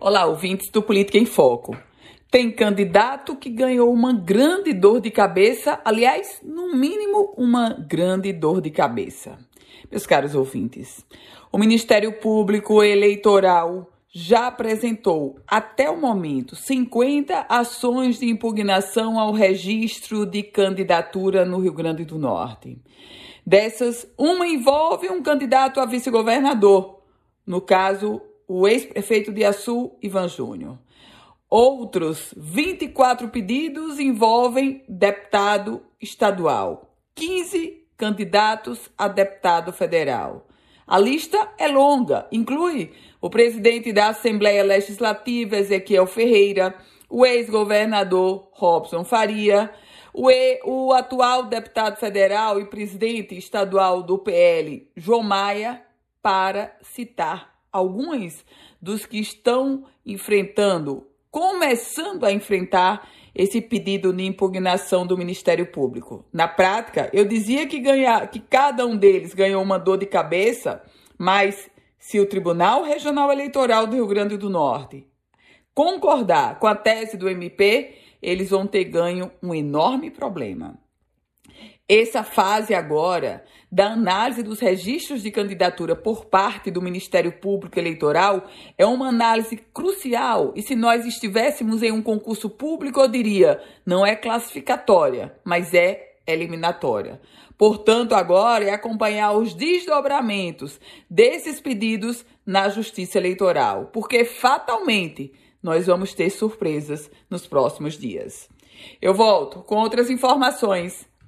Olá, ouvintes do Política em Foco. Tem candidato que ganhou uma grande dor de cabeça, aliás, no mínimo, uma grande dor de cabeça. Meus caros ouvintes, o Ministério Público Eleitoral já apresentou, até o momento, 50 ações de impugnação ao registro de candidatura no Rio Grande do Norte. Dessas, uma envolve um candidato a vice-governador, no caso, o ex-prefeito de Açu, Ivan Júnior. Outros 24 pedidos envolvem deputado estadual, 15 candidatos a deputado federal. A lista é longa, inclui o presidente da Assembleia Legislativa, Ezequiel Ferreira, o ex-governador Robson Faria, o, e, o atual deputado federal e presidente estadual do PL, João Maia, para citar alguns dos que estão enfrentando, começando a enfrentar esse pedido de impugnação do Ministério Público. Na prática, eu dizia que, ganhar, que cada um deles ganhou uma dor de cabeça, mas se o Tribunal Regional Eleitoral do Rio Grande do Norte concordar com a tese do MP, eles vão ter ganho um enorme problema. Essa fase agora da análise dos registros de candidatura por parte do Ministério Público Eleitoral é uma análise crucial. E se nós estivéssemos em um concurso público, eu diria, não é classificatória, mas é eliminatória. Portanto, agora é acompanhar os desdobramentos desses pedidos na Justiça Eleitoral, porque fatalmente nós vamos ter surpresas nos próximos dias. Eu volto com outras informações